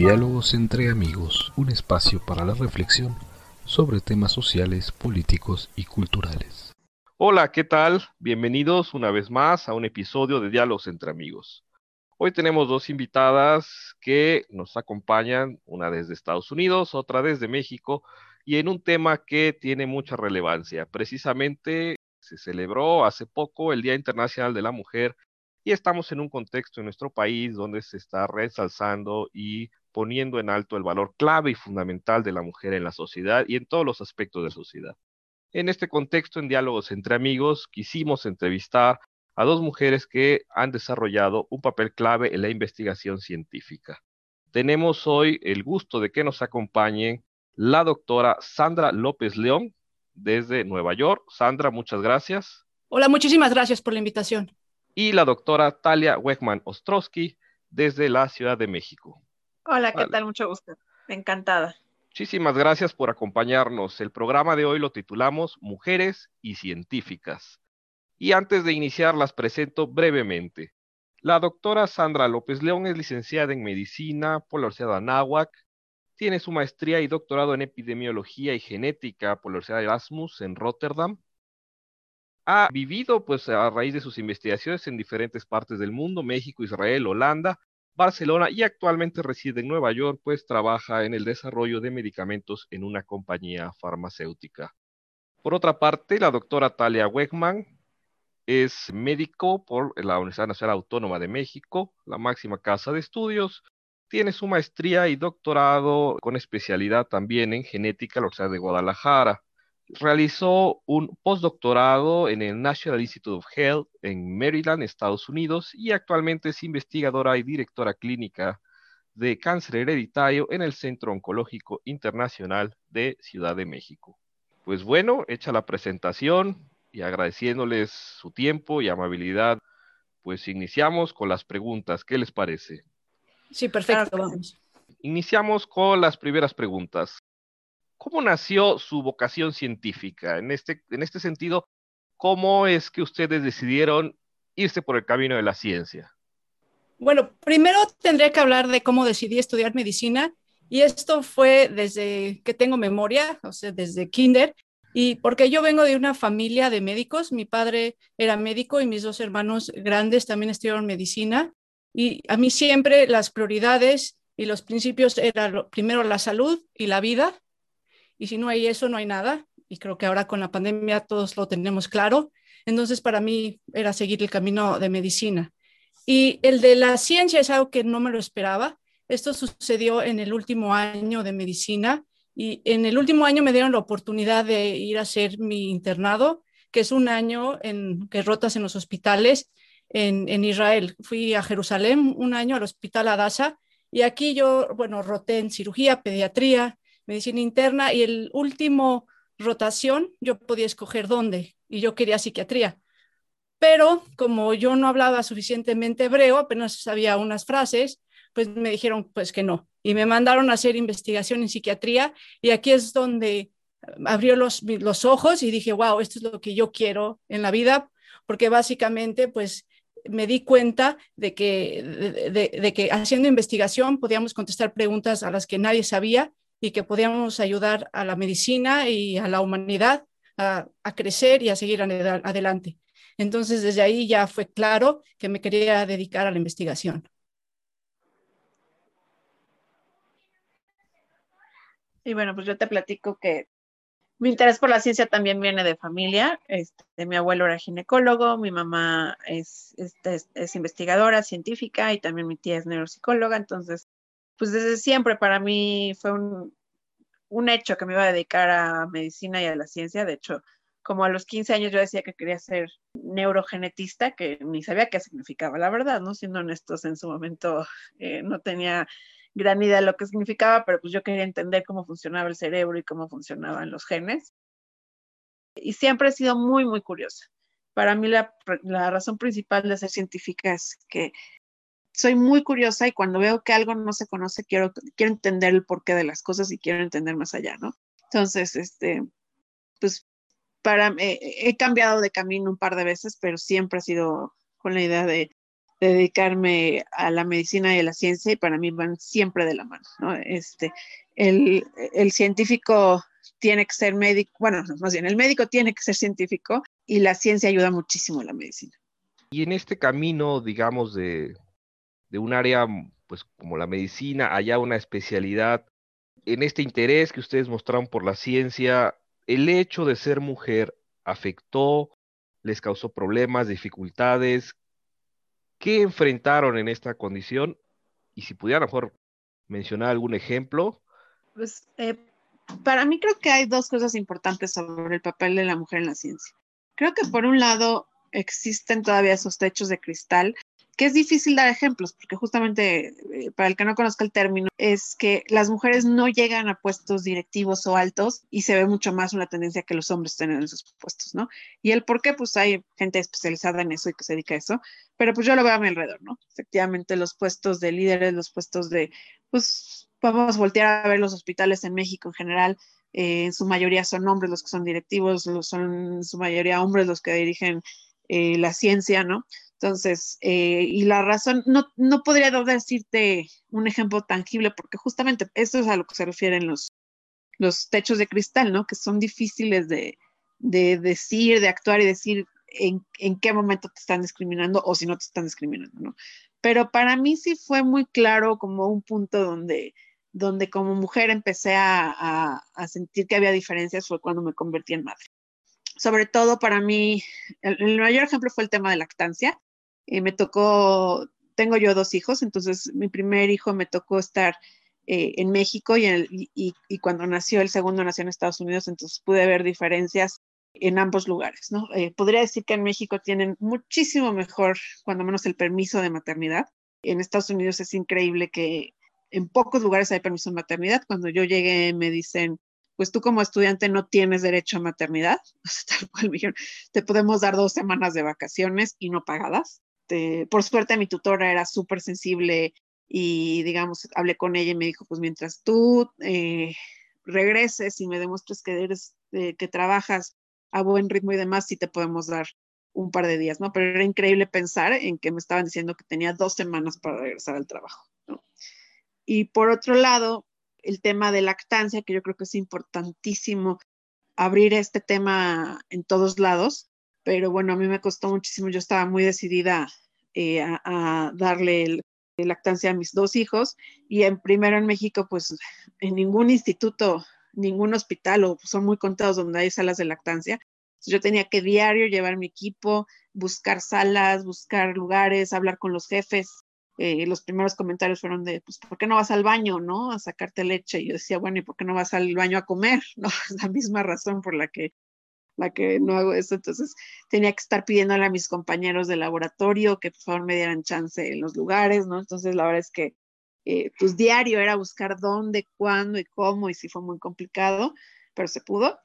Diálogos entre amigos, un espacio para la reflexión sobre temas sociales, políticos y culturales. Hola, ¿qué tal? Bienvenidos una vez más a un episodio de Diálogos entre amigos. Hoy tenemos dos invitadas que nos acompañan, una desde Estados Unidos, otra desde México, y en un tema que tiene mucha relevancia. Precisamente se celebró hace poco el Día Internacional de la Mujer y estamos en un contexto en nuestro país donde se está resalzando y poniendo en alto el valor clave y fundamental de la mujer en la sociedad y en todos los aspectos de la sociedad. En este contexto, en diálogos entre amigos, quisimos entrevistar a dos mujeres que han desarrollado un papel clave en la investigación científica. Tenemos hoy el gusto de que nos acompañen la doctora Sandra López León desde Nueva York. Sandra, muchas gracias. Hola, muchísimas gracias por la invitación. Y la doctora Talia Wegman Ostrowski desde la Ciudad de México. Hola, ¿qué tal? Mucho gusto. Encantada. Muchísimas gracias por acompañarnos. El programa de hoy lo titulamos Mujeres y Científicas. Y antes de iniciar, las presento brevemente. La doctora Sandra López León es licenciada en Medicina por la Universidad de Anáhuac, tiene su maestría y doctorado en epidemiología y genética por la Universidad de Erasmus en Rotterdam. Ha vivido, pues, a raíz de sus investigaciones en diferentes partes del mundo, México, Israel, Holanda, Barcelona y actualmente reside en Nueva York, pues trabaja en el desarrollo de medicamentos en una compañía farmacéutica. Por otra parte, la doctora Talia Wegman es médico por la Universidad Nacional Autónoma de México, la máxima casa de estudios, tiene su maestría y doctorado con especialidad también en genética en la Universidad de Guadalajara. Realizó un postdoctorado en el National Institute of Health en Maryland, Estados Unidos, y actualmente es investigadora y directora clínica de cáncer hereditario en el Centro Oncológico Internacional de Ciudad de México. Pues bueno, hecha la presentación y agradeciéndoles su tiempo y amabilidad, pues iniciamos con las preguntas. ¿Qué les parece? Sí, perfecto, vamos. Iniciamos con las primeras preguntas. ¿Cómo nació su vocación científica? En este, en este sentido, ¿cómo es que ustedes decidieron irse por el camino de la ciencia? Bueno, primero tendría que hablar de cómo decidí estudiar medicina y esto fue desde que tengo memoria, o sea, desde kinder, y porque yo vengo de una familia de médicos, mi padre era médico y mis dos hermanos grandes también estudiaron medicina y a mí siempre las prioridades y los principios eran primero la salud y la vida. Y si no hay eso, no hay nada. Y creo que ahora con la pandemia todos lo tenemos claro. Entonces, para mí era seguir el camino de medicina. Y el de la ciencia es algo que no me lo esperaba. Esto sucedió en el último año de medicina y en el último año me dieron la oportunidad de ir a hacer mi internado, que es un año en que rotas en los hospitales en, Israel. Fui a Jerusalén un año al Hospital Adasa y aquí yo, bueno, roté en cirugía, pediatría, medicina interna y el último rotación yo podía escoger dónde y yo quería psiquiatría. Pero como yo no hablaba suficientemente hebreo, apenas sabía unas frases, pues me dijeron pues que no. Y me mandaron a hacer investigación en psiquiatría y aquí es donde abrió los, los ojos y dije, wow, esto es lo que yo quiero en la vida, porque básicamente pues me di cuenta de que, de, que haciendo investigación podíamos contestar preguntas a las que nadie sabía y que podíamos ayudar a la medicina y a la humanidad a, crecer y a seguir adelante. Entonces, desde ahí ya fue claro que me quería dedicar a la investigación. Y bueno, pues yo te platico que mi interés por la ciencia también viene de familia. Este, mi abuelo era ginecólogo, mi mamá es, es, investigadora científica y también mi tía es neuropsicóloga. Entonces, pues desde siempre para mí fue un, un hecho que me iba a dedicar a medicina y a la ciencia. De hecho, como a los 15 años yo decía que quería ser neurogenetista, que ni sabía qué significaba, la verdad, ¿no? Siendo honestos, en su momento eh, no tenía gran idea de lo que significaba, pero pues yo quería entender cómo funcionaba el cerebro y cómo funcionaban los genes. Y siempre he sido muy, muy curiosa. Para mí la, la razón principal de ser científica es que soy muy curiosa y cuando veo que algo no se conoce, quiero, quiero entender el porqué de las cosas y quiero entender más allá, ¿no? Entonces, este, pues para, he cambiado de camino un par de veces, pero siempre ha sido con la idea de dedicarme a la medicina y a la ciencia y para mí van siempre de la mano, ¿no? Este, el, el científico tiene que ser médico, bueno, más bien, el médico tiene que ser científico y la ciencia ayuda muchísimo a la medicina. Y en este camino, digamos, de, de un área, pues como la medicina, allá una especialidad, en este interés que ustedes mostraron por la ciencia, el hecho de ser mujer afectó, les causó problemas, dificultades. ¿Qué enfrentaron en esta condición? Y si pudieran mejor mencionar algún ejemplo. Pues eh, para mí creo que hay dos cosas importantes sobre el papel de la mujer en la ciencia. Creo que por un lado existen todavía esos techos de cristal que es difícil dar ejemplos, porque justamente eh, para el que no conozca el término, es que las mujeres no llegan a puestos directivos o altos y se ve mucho más una tendencia que los hombres estén en esos puestos, ¿no? Y el por qué, pues hay gente especializada en eso y que se dedica a eso, pero pues yo lo veo a mi alrededor, ¿no? Efectivamente, los puestos de líderes, los puestos de, pues vamos a voltear a ver los hospitales en México en general, eh, en su mayoría son hombres los que son directivos, son en su mayoría hombres los que dirigen eh, la ciencia, ¿no? Entonces, eh, y la razón, no, no podría decirte un ejemplo tangible, porque justamente esto es a lo que se refieren los, los techos de cristal, ¿no? Que son difíciles de, de decir, de actuar y decir en, en, qué momento te están discriminando o si no te están discriminando, ¿no? Pero para mí sí fue muy claro como un punto donde, donde como mujer empecé a, a, a sentir que había diferencias fue cuando me convertí en madre sobre todo para mí, el, el, mayor ejemplo fue el tema de lactancia. Eh, me tocó, tengo yo dos hijos, entonces mi primer hijo me tocó estar eh, en México y, el, y, y, cuando nació el segundo nació en Estados Unidos, entonces pude ver diferencias en ambos lugares, ¿no? Eh, podría decir que en México tienen muchísimo mejor, cuando menos, el permiso de maternidad. En Estados Unidos es increíble que en pocos lugares hay permiso de maternidad. Cuando yo llegué me dicen, pues tú como estudiante no tienes derecho a maternidad. Tal cual me dijeron, te podemos dar dos semanas de vacaciones y no pagadas. Este, por suerte mi tutora era súper sensible y digamos, hablé con ella y me dijo, pues mientras tú eh, regreses y me demuestres que eres, eh, que trabajas a buen ritmo y demás, sí te podemos dar un par de días, ¿no? Pero era increíble pensar en que me estaban diciendo que tenía dos semanas para regresar al trabajo. Y por otro lado, el tema de lactancia, que yo creo que es importantísimo abrir este tema en todos lados, pero bueno, a mí me costó muchísimo, yo estaba muy decidida eh, a, darle el, lactancia a mis dos hijos y en primero en México, pues en ningún instituto, ningún hospital o son muy contados donde hay salas de lactancia. Yo tenía que diario llevar mi equipo, buscar salas, buscar lugares, hablar con los jefes. Eh, los primeros comentarios fueron de, pues, ¿por qué no vas al baño, no? A sacarte leche. Y yo decía, bueno, ¿y por qué no vas al baño a comer? No, es la misma razón por la que la que no hago eso. Entonces tenía que estar pidiéndole a mis compañeros de laboratorio que por favor me dieran chance en los lugares, ¿no? Entonces la verdad es que eh, pues diario era buscar dónde, cuándo y cómo, y sí fue muy complicado, pero se pudo.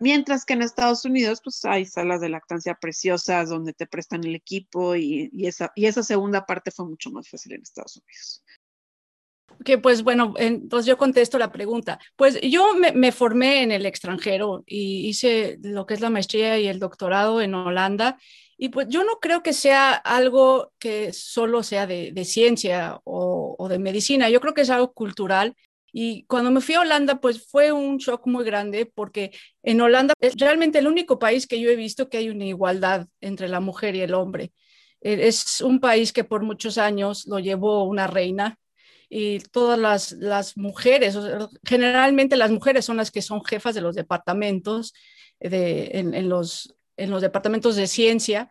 Mientras que en Estados Unidos, pues hay salas de lactancia preciosas donde te prestan el equipo y, esa, y esa segunda parte fue mucho más fácil en Estados Unidos que pues bueno, entonces yo contesto la pregunta. Pues yo me, formé en el extranjero y hice lo que es la maestría y el doctorado en Holanda. Y pues yo no creo que sea algo que solo sea de, ciencia o, o, de medicina, yo creo que es algo cultural. Y cuando me fui a Holanda, pues fue un shock muy grande porque en Holanda es realmente el único país que yo he visto que hay una igualdad entre la mujer y el hombre. Es un país que por muchos años lo llevó una reina, y todas las, las mujeres, generalmente las mujeres son las que son jefas de los departamentos, de, en, los, en los departamentos de ciencia,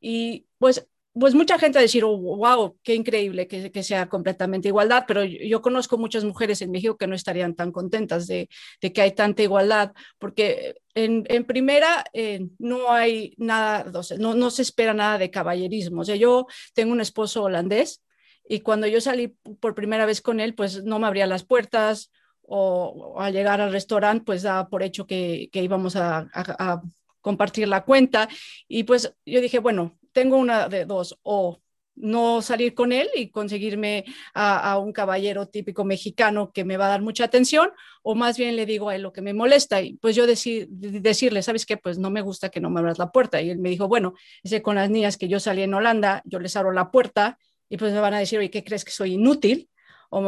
y pues pues mucha gente va a decir, oh, wow, qué increíble que, que, sea completamente igualdad, pero yo, conozco muchas mujeres en México que no estarían tan contentas de, de que hay tanta igualdad, porque en, en primera eh, no hay nada, no, no se espera nada de caballerismo. O sea, yo tengo un esposo holandés y cuando yo salí por primera vez con él, pues no me abría las puertas o, al llegar al restaurante, pues daba por hecho que, que íbamos a, a, compartir la cuenta. Y pues yo dije, bueno, tengo una de dos, o no salir con él y conseguirme a, un caballero típico mexicano que me va a dar mucha atención, o más bien le digo a él lo que me molesta y pues yo decirle, ¿sabes qué? Pues no me gusta que no me abras la puerta. Y él me dijo, bueno, ese con las niñas que yo salí en Holanda, yo les abro la puerta y pues me van a decir, oye, ¿qué crees que soy inútil? O,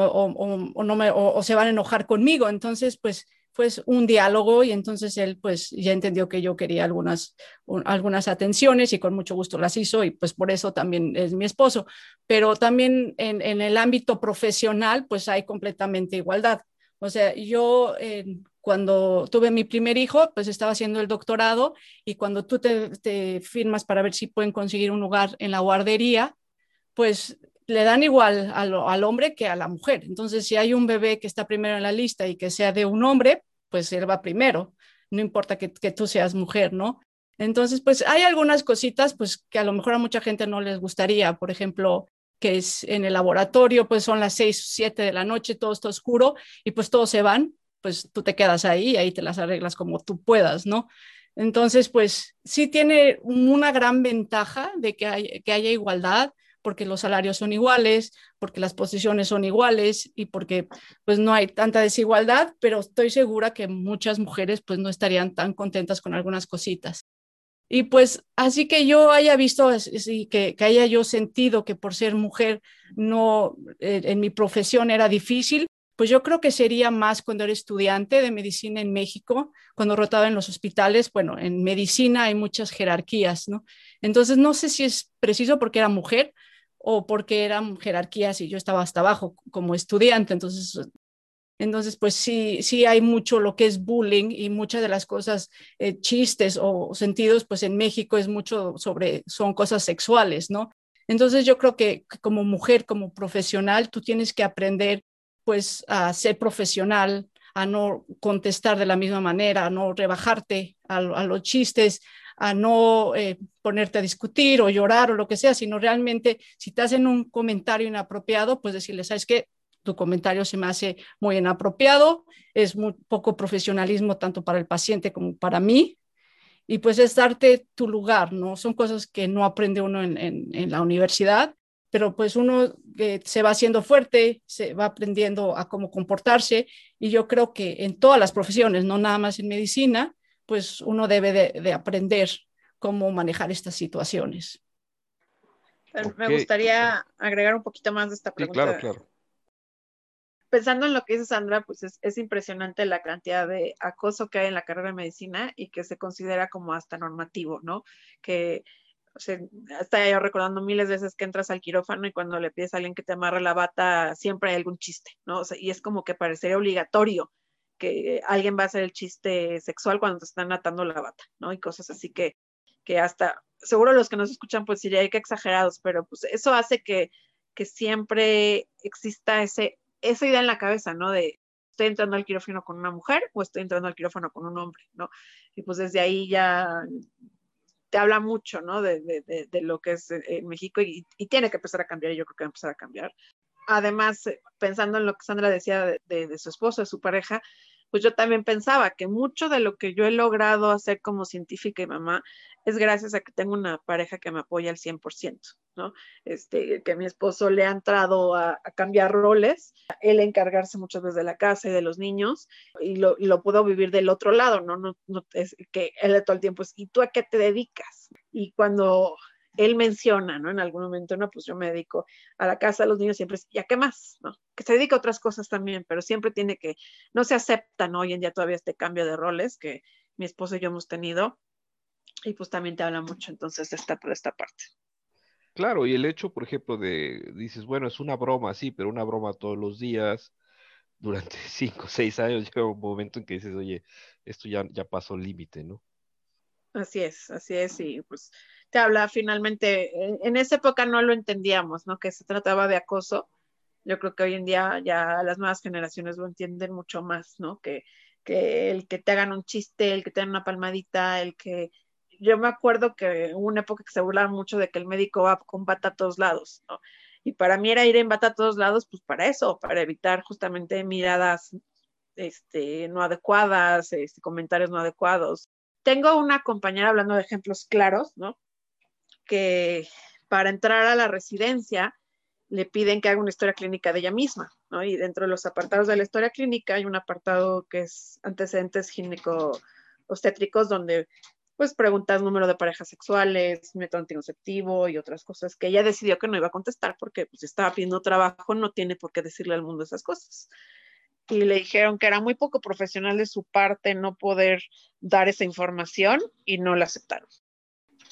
no me, o se van a enojar conmigo. Entonces, pues pues un diálogo y entonces él pues ya entendió que yo quería algunas, algunas atenciones y con mucho gusto las hizo y pues por eso también es mi esposo. Pero también en, el ámbito profesional pues hay completamente igualdad. O sea, yo cuando tuve mi primer hijo pues estaba haciendo el doctorado y cuando tú te firmas para ver si pueden conseguir un lugar en la guardería, pues le dan igual al, hombre que a la mujer. Entonces, si hay un bebé que está primero en la lista y que sea de un hombre, pues él va primero, no importa que, tú seas mujer, ¿no? Entonces, pues hay algunas cositas, pues que a lo mejor a mucha gente no les gustaría, por ejemplo, que es en el laboratorio, pues son las seis, siete de la noche, todo está oscuro y pues todos se van, pues tú te quedas ahí y ahí te las arreglas como tú puedas, ¿no? Entonces, pues sí tiene una gran ventaja de que haya igualdad, porque los salarios son iguales, porque las posiciones son iguales y porque pues no hay tanta desigualdad, pero estoy segura que muchas mujeres pues no estarían tan contentas con algunas cositas. Y pues así que yo haya visto y que, que, haya yo sentido que por ser mujer no eh, en mi profesión era difícil, pues yo creo que sería más cuando era estudiante de medicina en México, cuando rotaba en los hospitales. Bueno, en medicina hay muchas jerarquías, ¿no? Entonces no sé si es preciso porque era mujer, o porque eran jerarquías y yo estaba hasta abajo como estudiante. Entonces, entonces pues sí, sí hay mucho lo que es bullying y muchas de las cosas, eh, chistes o sentidos, pues en México es mucho sobre, son cosas sexuales, ¿no? Entonces yo creo que como mujer, como profesional, tú tienes que aprender pues a ser profesional, a no contestar de la misma manera, a no rebajarte a, a los chistes, a no eh, ponerte a discutir o llorar o lo que sea, sino realmente si te hacen un comentario inapropiado, pues decirle, ¿sabes qué? Tu comentario se me hace muy inapropiado, es muy poco profesionalismo tanto para el paciente como para mí, y pues es darte tu lugar, ¿no? Son cosas que no aprende uno en, la universidad, pero pues uno eh, se va haciendo fuerte, se va aprendiendo a cómo comportarse, y yo creo que en todas las profesiones, no nada más en medicina, pues uno debe de, aprender cómo manejar estas situaciones. Me gustaría agregar un poquito más de esta pregunta. claro, claro. Pensando en lo que dice Sandra, pues es, impresionante la cantidad de acoso que hay en la carrera de medicina y que se considera como hasta normativo, ¿no? Que o sea, hasta yo recordando miles de veces que entras al quirófano y cuando le pides a alguien que te amarre la bata, siempre hay algún chiste, ¿no? O sea, y es como que parecería obligatorio que alguien va a hacer el chiste sexual cuando te están atando la bata, ¿no? Y cosas así que, que hasta, seguro los que nos escuchan pues diría que exagerados, pero pues eso hace que, que siempre exista ese, esa idea en la cabeza, ¿no? De estoy entrando al quirófano con una mujer o estoy entrando al quirófano con un hombre, ¿no? Y pues desde ahí ya te habla mucho, ¿no? De, de, de, lo que es en México y, y, tiene que empezar a cambiar y yo creo que va a empezar a cambiar. Además, pensando en lo que Sandra decía de, su esposo, de su pareja, pues yo también pensaba que mucho de lo que yo he logrado hacer como científica y mamá es gracias a que tengo una pareja que me apoya al 100%, ¿no? Este, que mi esposo le ha entrado a, cambiar roles, él encargarse muchas veces de la casa y de los niños, y lo, lo puedo vivir del otro lado, ¿no? no, no es que él todo el tiempo es, ¿y tú a qué te dedicas? Y cuando él menciona, ¿no? En algún momento, no, pues yo me dedico a la casa, a los niños siempre, ¿y a qué más? ¿No? Que se dedica a otras cosas también, pero siempre tiene que, no se acepta, ¿no? Hoy en día todavía este cambio de roles que mi esposo y yo hemos tenido, y pues también te habla mucho entonces está por esta parte. Claro, y el hecho, por ejemplo, de, dices, bueno, es una broma, sí, pero una broma todos los días, durante cinco, seis años, llega un momento en que dices, oye, esto ya, ya pasó el límite, ¿no? Así es, así es, y pues te habla finalmente, en, esa época no lo entendíamos, ¿no? Que se trataba de acoso. Yo creo que hoy en día ya las nuevas generaciones lo entienden mucho más, ¿no? Que, que el que te hagan un chiste, el que te den una palmadita, el que... Yo me acuerdo que hubo una época que se burlaba mucho de que el médico va con bata a todos lados, ¿no? Y para mí era ir en bata a todos lados, pues para eso, para evitar justamente miradas este, no adecuadas, este, comentarios no adecuados. Tengo una compañera hablando de ejemplos claros, ¿no? Que para entrar a la residencia le piden que haga una historia clínica de ella misma, ¿no? Y dentro de los apartados de la historia clínica hay un apartado que es antecedentes gineco-obstétricos donde pues preguntas número de parejas sexuales, método anticonceptivo y otras cosas que ella decidió que no iba a contestar porque pues estaba pidiendo trabajo, no tiene por qué decirle al mundo esas cosas. Y le dijeron que era muy poco profesional de su parte no poder dar esa información y no la aceptaron.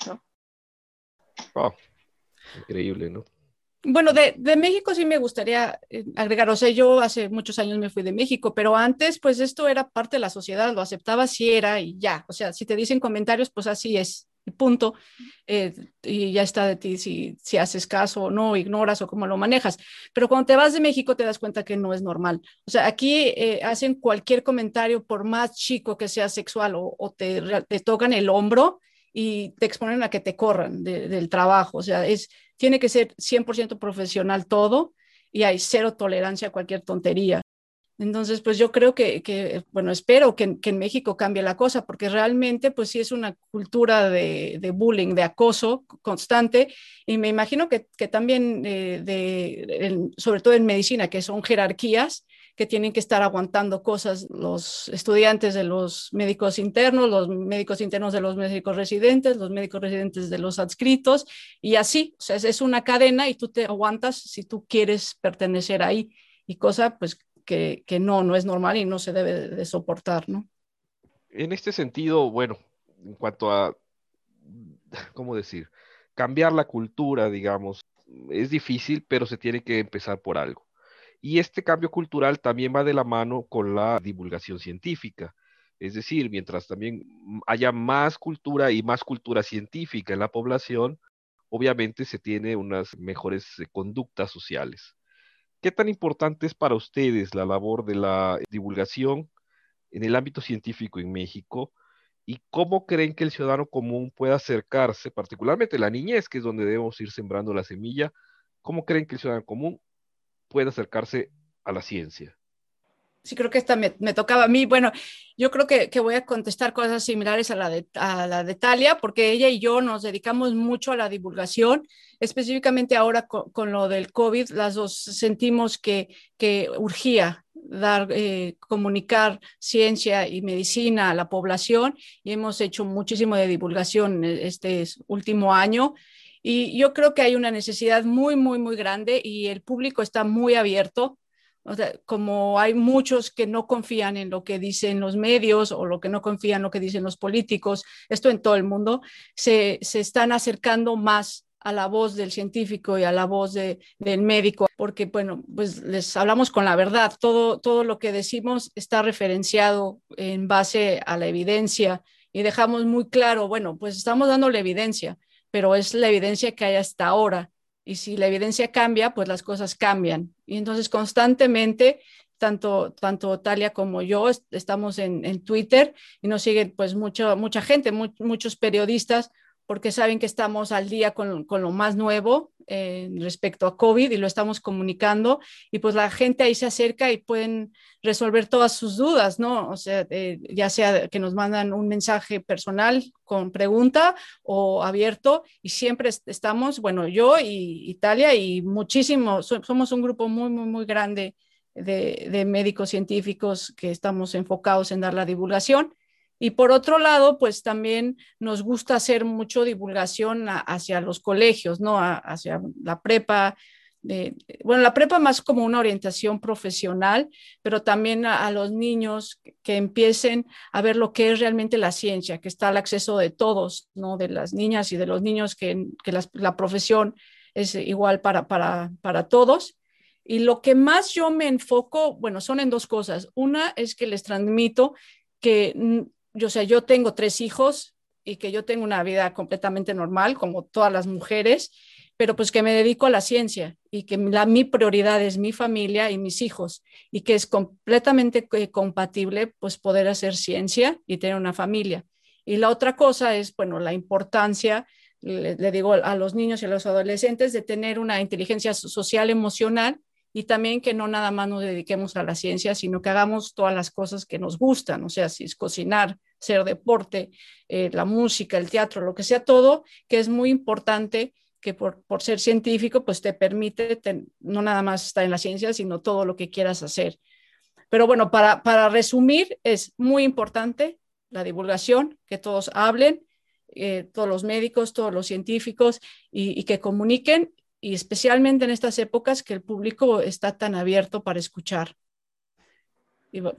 ¿no? Increíble, ¿no? Bueno, de, de, México sí me gustaría eh, agregar, o sea, yo hace muchos años me fui de México, pero antes pues esto era parte de la sociedad, lo aceptaba si era y ya, o sea, si te dicen comentarios, pues así es, punto, eh, y ya está de ti si, si haces caso o no, ignoras o cómo lo manejas, pero cuando te vas de México te das cuenta que no es normal, o sea, aquí eh, hacen cualquier comentario, por más chico que sea sexual o, o te, te tocan el hombro, y te exponen a que te corran de, del trabajo. O sea, es, tiene que ser 100% profesional todo y hay cero tolerancia a cualquier tontería. Entonces, pues yo creo que, que bueno, espero que, en México cambie la cosa, porque realmente, pues sí es una cultura de, bullying, de acoso constante, y me imagino que, que también, eh, de, sobre todo en medicina, que son jerarquías, que tienen que estar aguantando cosas los estudiantes de los médicos internos, los médicos internos de los médicos residentes, los médicos residentes de los adscritos y así, o sea, es una cadena y tú te aguantas si tú quieres pertenecer ahí y cosa pues que, no, no es normal y no se debe de soportar, ¿no? En este sentido, bueno, en cuanto a, ¿cómo decir? Cambiar la cultura, digamos, es difícil, pero se tiene que empezar por algo. Y este cambio cultural también va de la mano con la divulgación científica. Es decir, mientras también haya más cultura y más cultura científica en la población, obviamente se tiene unas mejores eh, conductas sociales. ¿Qué tan importante es para ustedes la labor de la divulgación en el ámbito científico en México? ¿Y cómo creen que el ciudadano común pueda acercarse, particularmente la niñez, que es donde debemos ir sembrando la semilla? ¿Cómo creen que el ciudadano común puede acercarse a la ciencia. Sí, creo que esta me, me tocaba a mí. Bueno, yo creo que, que, voy a contestar cosas similares a la, de, a la de Talia, porque ella y yo nos dedicamos mucho a la divulgación, específicamente ahora con, con lo del COVID, las dos sentimos que, que urgía dar, eh, comunicar ciencia y medicina a la población y hemos hecho muchísimo de divulgación este último año y yo creo que hay una necesidad muy, muy, muy grande y el público está muy abierto. O sea, como hay muchos que no confían en lo que dicen los medios o lo que no confían en lo que dicen los políticos, esto en todo el mundo, se, se están acercando más a la voz del científico y a la voz de, del médico, porque, bueno, pues les hablamos con la verdad, todo, todo lo que decimos está referenciado en base a la evidencia y dejamos muy claro, bueno, pues estamos dando la evidencia, pero es la evidencia que hay hasta ahora. Y si la evidencia cambia, pues las cosas cambian. Y entonces constantemente, tanto, tanto Talia como yo estamos en, en Twitter y nos siguen pues mucho, mucha gente, mu muchos periodistas porque saben que estamos al día con, con lo más nuevo eh, respecto a COVID y lo estamos comunicando y pues la gente ahí se acerca y pueden resolver todas sus dudas, ¿no? O sea, eh, ya sea que nos mandan un mensaje personal con pregunta o abierto y siempre estamos, bueno, yo y Italia y muchísimo, somos un grupo muy, muy, muy grande de, de médicos científicos que estamos enfocados en dar la divulgación y por otro lado, pues también nos gusta hacer mucho divulgación hacia los colegios, ¿no? Hacia la prepa. Bueno, la prepa más como una orientación profesional, pero también a, los niños que, que empiecen a ver lo que es realmente la ciencia, que está al acceso de todos, ¿no? De las niñas y de los niños, que, que las, la profesión es igual para, para, para todos. Y lo que más yo me enfoco, bueno, son en dos cosas. Una es que les transmito que yo, o yo tengo tres hijos y que yo tengo una vida completamente normal, como todas las mujeres, pero pues que me dedico a la ciencia y que la, mi prioridad es mi familia y mis hijos y que es completamente eh, compatible pues poder hacer ciencia y tener una familia. Y la otra cosa es, bueno, la importancia, le, le digo a los niños y a los adolescentes, de tener una inteligencia social emocional y también que no nada más nos dediquemos a la ciencia, sino que hagamos todas las cosas que nos gustan, o sea, si es cocinar, ser deporte, eh, la música, el teatro, lo que sea todo, que es muy importante que por, por ser científico, pues te permite no nada más estar en la ciencia, sino todo lo que quieras hacer. Pero bueno, para, para resumir, es muy importante la divulgación, que todos hablen, eh, todos los médicos, todos los científicos y, que comuniquen, y especialmente en estas épocas que el público está tan abierto para escuchar.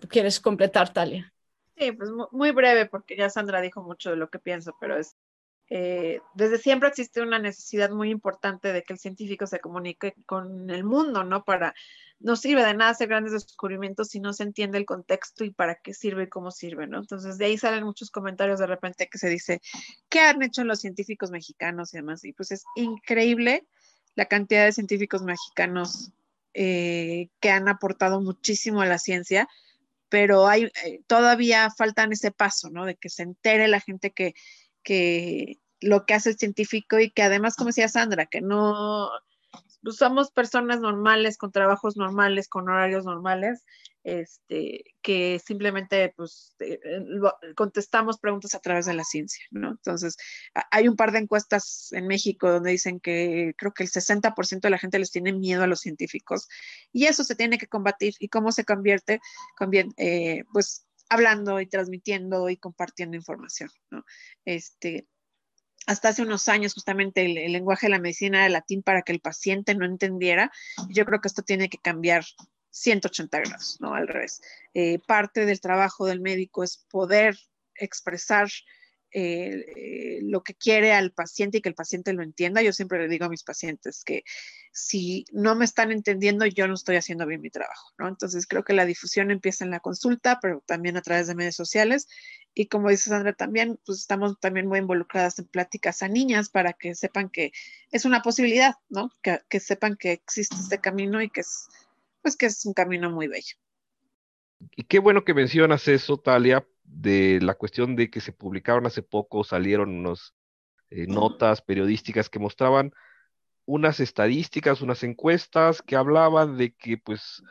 ¿Quieres completar, Talia? Sí, pues muy breve, porque ya Sandra dijo mucho de lo que pienso, pero es eh, desde siempre existe una necesidad muy importante de que el científico se comunique con el mundo, ¿no? Para, no sirve de nada hacer grandes descubrimientos si no se entiende el contexto y para qué sirve y cómo sirve, ¿no? Entonces de ahí salen muchos comentarios de repente que se dice, ¿qué han hecho los científicos mexicanos y demás? Y pues es increíble la cantidad de científicos mexicanos eh, que han aportado muchísimo a la ciencia, pero hay, eh, todavía faltan ese paso, ¿no? De que se entere la gente que, que lo que hace el científico y que además, como decía Sandra, que no pues, somos personas normales, con trabajos normales, con horarios normales, este, que simplemente pues, eh, contestamos preguntas a través de la ciencia, ¿no? Entonces, hay un par de encuestas en México donde dicen que creo que el 60% de la gente les tiene miedo a los científicos y eso se tiene que combatir. ¿Y cómo se convierte? Conviene, eh, pues hablando y transmitiendo y compartiendo información, ¿no? Este, hasta hace unos años justamente el, lenguaje de la medicina era latín para que el paciente no entendiera. Yo creo que esto tiene que cambiar 180 grados, ¿no? Al revés. Eh, parte del trabajo del médico es poder expresar eh, eh, lo que quiere al paciente y que el paciente lo entienda. Yo siempre le digo a mis pacientes que si no me están entendiendo, yo no estoy haciendo bien mi trabajo, ¿no? Entonces creo que la difusión empieza en la consulta, pero también a través de medios sociales. Y como dice Sandra también, pues estamos también muy involucradas en pláticas a niñas para que sepan que es una posibilidad, ¿no? Que, que sepan que existe este camino y que es, pues que es un camino muy bello. Y qué bueno que mencionas eso, Talia, de la cuestión de que se publicaron hace poco, salieron unas eh, notas periodísticas que mostraban unas estadísticas, unas encuestas que hablaban de que pues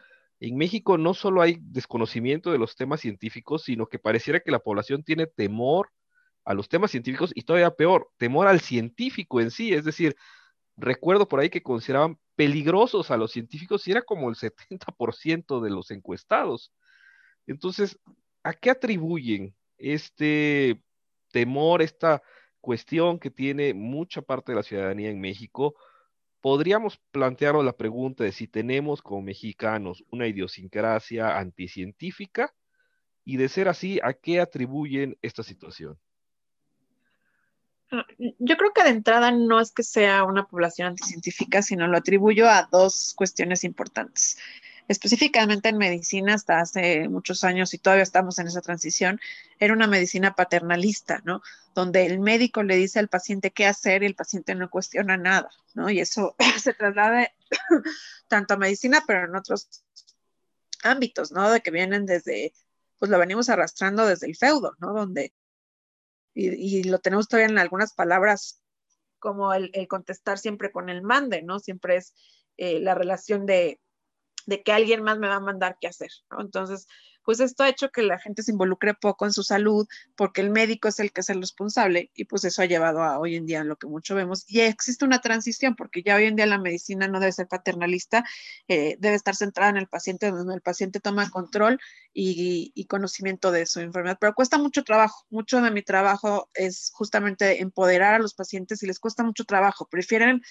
en México no solo hay desconocimiento de los temas científicos, sino que pareciera que la población tiene temor a los temas científicos y todavía peor, temor al científico en sí. Es decir, recuerdo por ahí que consideraban peligrosos a los científicos y era como el 70% de los encuestados. Entonces, ¿a qué atribuyen este temor, esta cuestión que tiene mucha parte de la ciudadanía en México? Podríamos plantearnos la pregunta de si tenemos como mexicanos una idiosincrasia anticientífica y de ser así, ¿a qué atribuyen esta situación? Ah, yo creo que de entrada no es que sea una población anticientífica, sino lo atribuyo a dos cuestiones importantes específicamente en medicina hasta hace muchos años y todavía estamos en esa transición, era una medicina paternalista, ¿no? Donde el médico le dice al paciente qué hacer y el paciente no cuestiona nada, ¿no? Y eso se traslada tanto a medicina, pero en otros ámbitos, ¿no? De que vienen desde, pues lo venimos arrastrando desde el feudo, ¿no? Donde, y, lo tenemos todavía en algunas palabras como el, contestar siempre con el mande, ¿no? Siempre es eh, la relación de de que alguien más me va a mandar qué hacer. Entonces, pues esto ha hecho que la gente se involucre poco en su salud porque el médico es el que es el responsable y pues eso ha llevado a hoy en día lo que mucho vemos. Y existe una transición porque ya hoy en día la medicina no debe ser paternalista, eh, debe estar centrada en el paciente, donde el paciente toma control y, y conocimiento de su enfermedad. Pero cuesta mucho trabajo, mucho de mi trabajo es justamente empoderar a los pacientes y les cuesta mucho trabajo, prefieren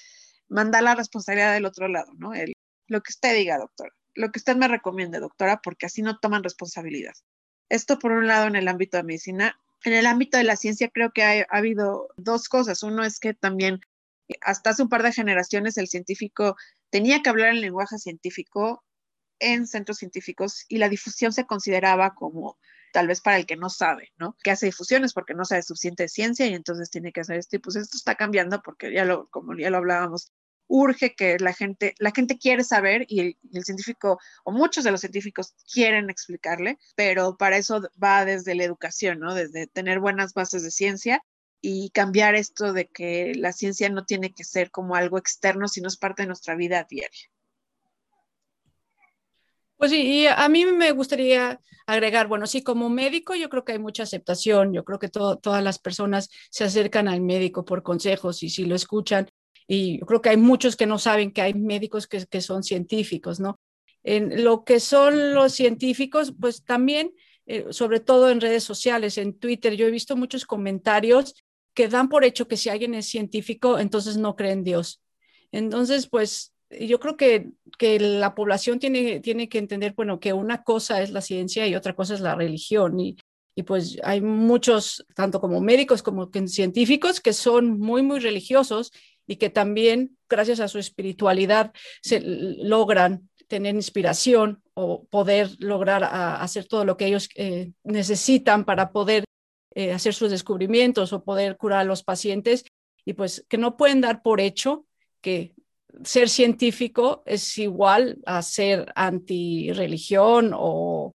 mandar la responsabilidad del otro lado, ¿no? El, lo que usted diga, doctora, lo que usted me recomiende, doctora, porque así no toman responsabilidad. Esto por un lado en el ámbito de medicina. En el ámbito de la ciencia creo que ha, habido dos cosas. Uno es que también hasta hace un par de generaciones el científico tenía que hablar en lenguaje científico en centros científicos y la difusión se consideraba como tal vez para el que no sabe, ¿no? Que hace difusiones porque no sabe suficiente ciencia y entonces tiene que hacer esto. Y pues esto está cambiando porque ya lo, como ya lo hablábamos, urge que la gente, la gente quiere saber y el, científico o muchos de los científicos quieren explicarle, pero para eso va desde la educación, ¿no? Desde tener buenas bases de ciencia y cambiar esto de que la ciencia no tiene que ser como algo externo, sino es parte de nuestra vida diaria. Pues sí, y a mí me gustaría agregar, bueno, sí, como médico yo creo que hay mucha aceptación, yo creo que todas las personas se acercan al médico por consejos y si lo escuchan y creo que hay muchos que no saben que hay médicos que, que son científicos, ¿no? En lo que son los científicos, pues también, eh, sobre todo en redes sociales, en Twitter, yo he visto muchos comentarios que dan por hecho que si alguien es científico, entonces no cree en Dios. Entonces, pues yo creo que, que la población tiene, tiene que entender, bueno, que una cosa es la ciencia y otra cosa es la religión. Y, y pues hay muchos, tanto como médicos como científicos, que son muy, muy religiosos y que también, gracias a su espiritualidad, se logran tener inspiración o poder lograr hacer todo lo que ellos eh, necesitan para poder eh, hacer sus descubrimientos o poder curar a los pacientes y pues que no pueden dar por hecho que ser científico es igual a ser anti-religión o,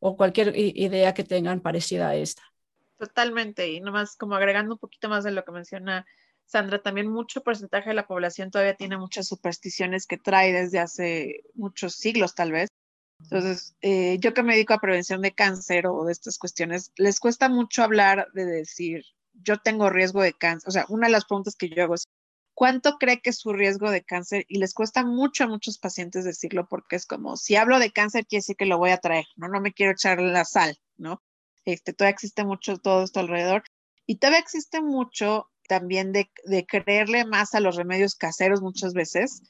o cualquier idea que tengan parecida a esta. Totalmente, y nomás como agregando un poquito más de lo que menciona Sandra, también mucho porcentaje de la población todavía tiene muchas supersticiones que trae desde hace muchos siglos tal vez. Entonces, eh, yo que me dedico a prevención de cáncer o de estas cuestiones, les cuesta mucho hablar de decir, yo tengo riesgo de cáncer. O sea, una de las preguntas que yo hago es, ¿cuánto cree que es su riesgo de cáncer? Y les cuesta mucho a muchos pacientes decirlo porque es como, si hablo de cáncer, quiere decir que lo voy a traer, ¿no? No me quiero echar la sal, ¿no? Este, todavía existe mucho todo esto alrededor. Y todavía existe mucho también de, creerle más a los remedios caseros muchas veces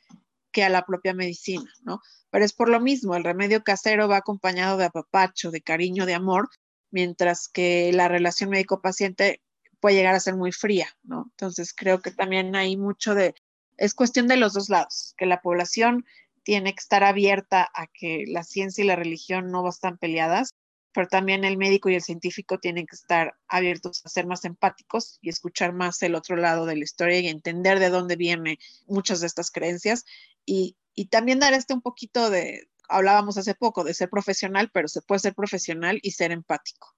que a la propia medicina, ¿no? Pero es por lo mismo, el remedio casero va acompañado de apapacho, de cariño, de amor, mientras que la relación médico-paciente puede llegar a ser muy fría, ¿no? Entonces creo que también hay mucho de, es cuestión de los dos lados, que la población tiene que estar abierta a que la ciencia y la religión no están peleadas, pero también el médico y el científico tienen que estar abiertos a ser más empáticos y escuchar más el otro lado de la historia y entender de dónde vienen muchas de estas creencias y, y también dar este un poquito de, hablábamos hace poco, de ser profesional, pero se puede ser profesional y ser empático.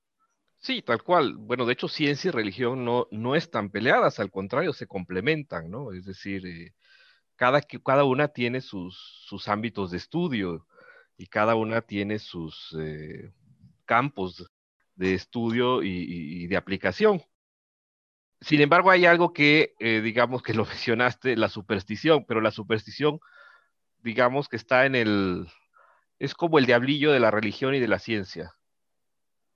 Sí, tal cual. Bueno, de hecho, ciencia y religión no, no están peleadas, al contrario, se complementan, ¿no? Es decir, eh, cada, cada una tiene sus, sus ámbitos de estudio y cada una tiene sus eh, campos de estudio y, de aplicación. Sin embargo, hay algo que, eh, digamos que lo mencionaste, la superstición, pero la superstición, digamos que está en el, es como el diablillo de la religión y de la ciencia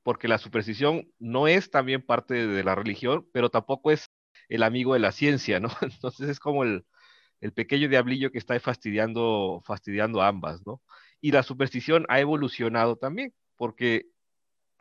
porque la superstición no es también parte de la religión, pero tampoco es el amigo de la ciencia, ¿no? Entonces es como el, pequeño diablillo que está fastidiando, fastidiando ambas, ¿no? Y la superstición ha evolucionado también, porque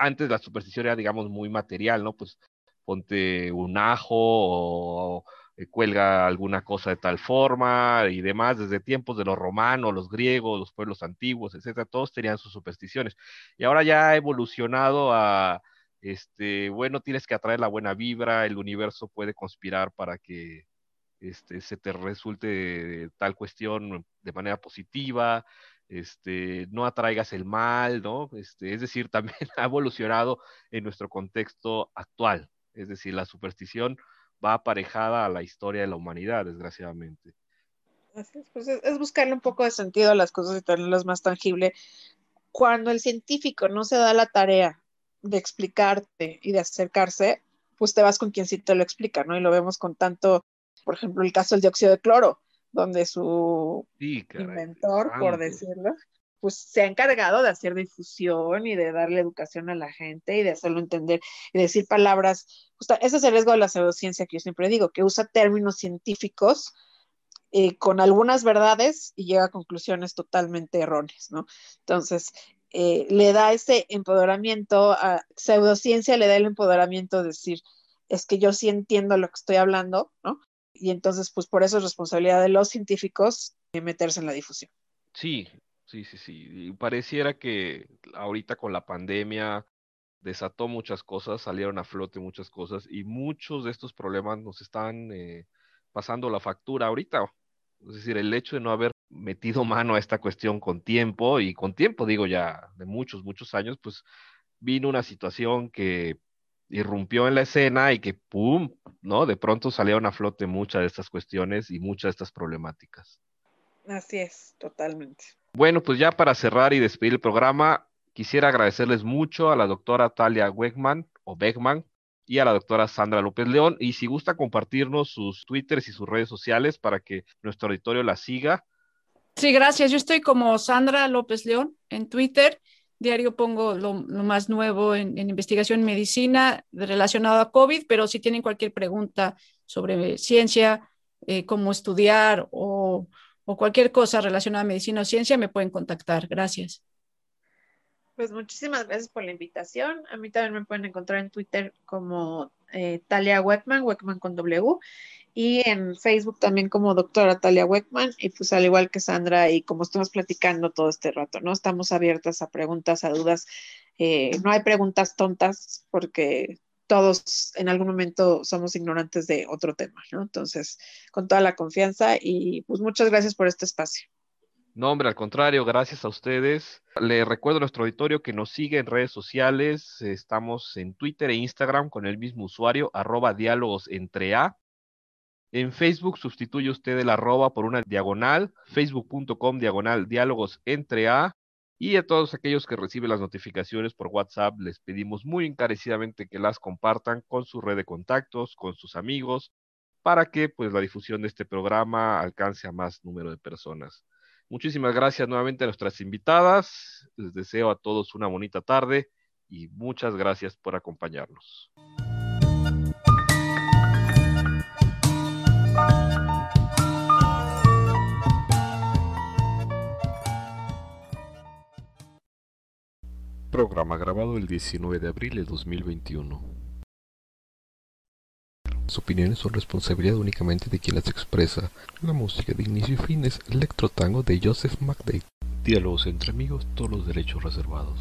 antes la superstición era, digamos, muy material, ¿no? Pues ponte un ajo o eh, cuelga alguna cosa de tal forma y demás, desde tiempos de los romanos, los griegos, los pueblos antiguos, etcétera, todos tenían sus supersticiones. Y ahora ya ha evolucionado a, este, bueno, tienes que atraer la buena vibra, el universo puede conspirar para que este, se te resulte tal cuestión de manera positiva, este, no atraigas el mal, ¿no? Este, es decir, también ha evolucionado en nuestro contexto actual. Es decir, la superstición va aparejada a la historia de la humanidad, desgraciadamente. Es, pues es, buscarle un poco de sentido a las cosas y tenerlas más tangible. Cuando el científico no se da la tarea de explicarte y de acercarse, pues te vas con quien sí te lo explica, ¿no? Y lo vemos con tanto, por ejemplo, el caso del dióxido de cloro, donde su inventor, por decirlo, pues se ha encargado de hacer difusión y de darle educación a la gente y de hacerlo entender y decir palabras. ese es el riesgo de la pseudociencia que yo siempre digo, que usa términos científicos eh, con algunas verdades y llega a conclusiones totalmente erróneas, ¿no? Entonces, eh, le da ese empoderamiento a pseudociencia, le da el empoderamiento de decir, es que yo sí entiendo lo que estoy hablando, ¿no? Y entonces, pues por eso es responsabilidad de los científicos meterse en la difusión. Sí, Sí, sí, sí. Y pareciera que ahorita con la pandemia desató muchas cosas, salieron a flote muchas cosas y muchos de estos problemas nos están eh, pasando la factura ahorita. Es decir, el hecho de no haber metido mano a esta cuestión con tiempo, y con tiempo digo ya de muchos, muchos años, pues vino una situación que irrumpió en la escena y que, ¡pum!, ¿no? De pronto salieron a flote muchas de estas cuestiones y muchas de estas problemáticas. Así es, totalmente. Bueno, pues ya para cerrar y despedir el programa, quisiera agradecerles mucho a la doctora Talia Wegman o Beckman y a la doctora Sandra López León. Y si gusta compartirnos sus twitters y sus redes sociales para que nuestro auditorio la siga. Sí, gracias. Yo estoy como Sandra López León en Twitter. Diario pongo lo, más nuevo en, investigación en medicina relacionado a COVID, pero si tienen cualquier pregunta sobre ciencia, eh, cómo estudiar o, o cualquier cosa relacionada a medicina o ciencia, me pueden contactar. Gracias. Pues muchísimas gracias por la invitación. A mí también me pueden encontrar en Twitter como eh, Talia Weckman, Weckman con W, y en Facebook también como doctora Talia Weckman, y pues al igual que Sandra, y como estamos platicando todo este rato, ¿no? Estamos abiertas a preguntas, a dudas. Eh, no hay preguntas tontas porque todos en algún momento somos ignorantes de otro tema, ¿no? Entonces, con toda la confianza y pues muchas gracias por este espacio. No, hombre, al contrario, gracias a ustedes. Le recuerdo a nuestro auditorio que nos sigue en redes sociales. Estamos en Twitter e Instagram con el mismo usuario, arroba diálogos entre A. En Facebook sustituye usted el arroba por una diagonal, facebook.com diagonal diálogos entre A. Y a todos aquellos que reciben las notificaciones por WhatsApp, les pedimos muy encarecidamente que las compartan con su red de contactos, con sus amigos, para que pues la difusión de este programa alcance a más número de personas. Muchísimas gracias nuevamente a nuestras invitadas. Les deseo a todos una bonita tarde y muchas gracias por acompañarnos. Programa grabado el 19 de abril de 2021. Las opiniones son responsabilidad únicamente de quien las expresa. La música de inicio y fin es Electro Tango de Joseph McDade. Diálogos entre amigos, todos los derechos reservados.